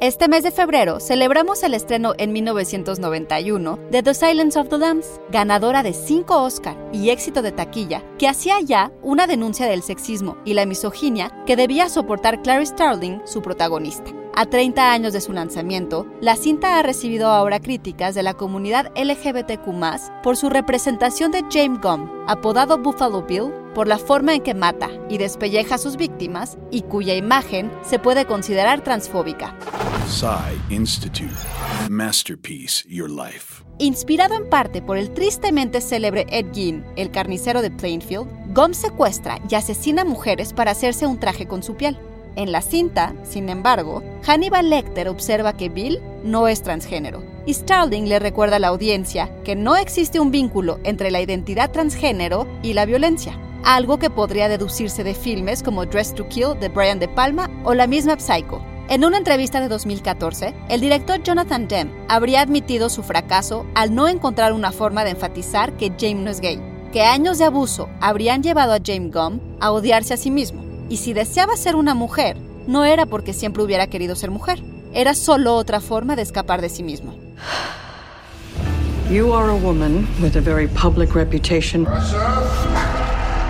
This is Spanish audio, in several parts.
Este mes de febrero celebramos el estreno en 1991 de The Silence of the Lambs, ganadora de 5 Oscar y éxito de taquilla, que hacía ya una denuncia del sexismo y la misoginia que debía soportar Clary Starling, su protagonista. A 30 años de su lanzamiento, la cinta ha recibido ahora críticas de la comunidad LGBTQ por su representación de James Gum, apodado Buffalo Bill, por la forma en que mata y despelleja a sus víctimas y cuya imagen se puede considerar transfóbica. Institute. Masterpiece Your Life. Inspirado en parte por el tristemente célebre Ed Gein, el carnicero de Plainfield, Gum secuestra y asesina mujeres para hacerse un traje con su piel. En la cinta, sin embargo, Hannibal Lecter observa que Bill no es transgénero, y Starling le recuerda a la audiencia que no existe un vínculo entre la identidad transgénero y la violencia, algo que podría deducirse de filmes como Dress to Kill de Brian De Palma o la misma Psycho. En una entrevista de 2014, el director Jonathan Demme habría admitido su fracaso al no encontrar una forma de enfatizar que James no es gay, que años de abuso habrían llevado a James Gum a odiarse a sí mismo y si deseaba ser una mujer, no era porque siempre hubiera querido ser mujer, era solo otra forma de escapar de sí mismo. You are a woman with a very public reputation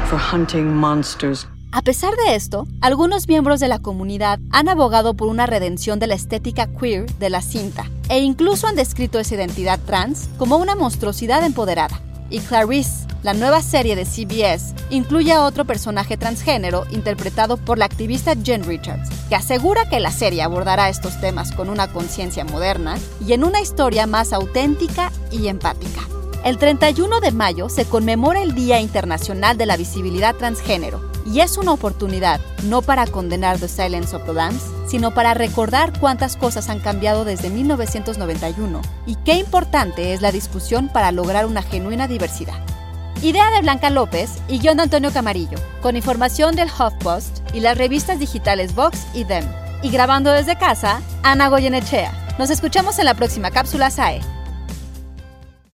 for hunting monsters. A pesar de esto, algunos miembros de la comunidad han abogado por una redención de la estética queer de la cinta e incluso han descrito esa identidad trans como una monstruosidad empoderada. Y Clarice, la nueva serie de CBS incluye a otro personaje transgénero interpretado por la activista Jen Richards, que asegura que la serie abordará estos temas con una conciencia moderna y en una historia más auténtica y empática. El 31 de mayo se conmemora el Día Internacional de la Visibilidad Transgénero y es una oportunidad no para condenar The Silence of the Lambs, sino para recordar cuántas cosas han cambiado desde 1991 y qué importante es la discusión para lograr una genuina diversidad. Idea de Blanca López y guion de Antonio Camarillo, con información del HuffPost y las revistas digitales Vox y Dem. Y grabando desde casa, Ana Goyenechea. Nos escuchamos en la próxima cápsula SAE.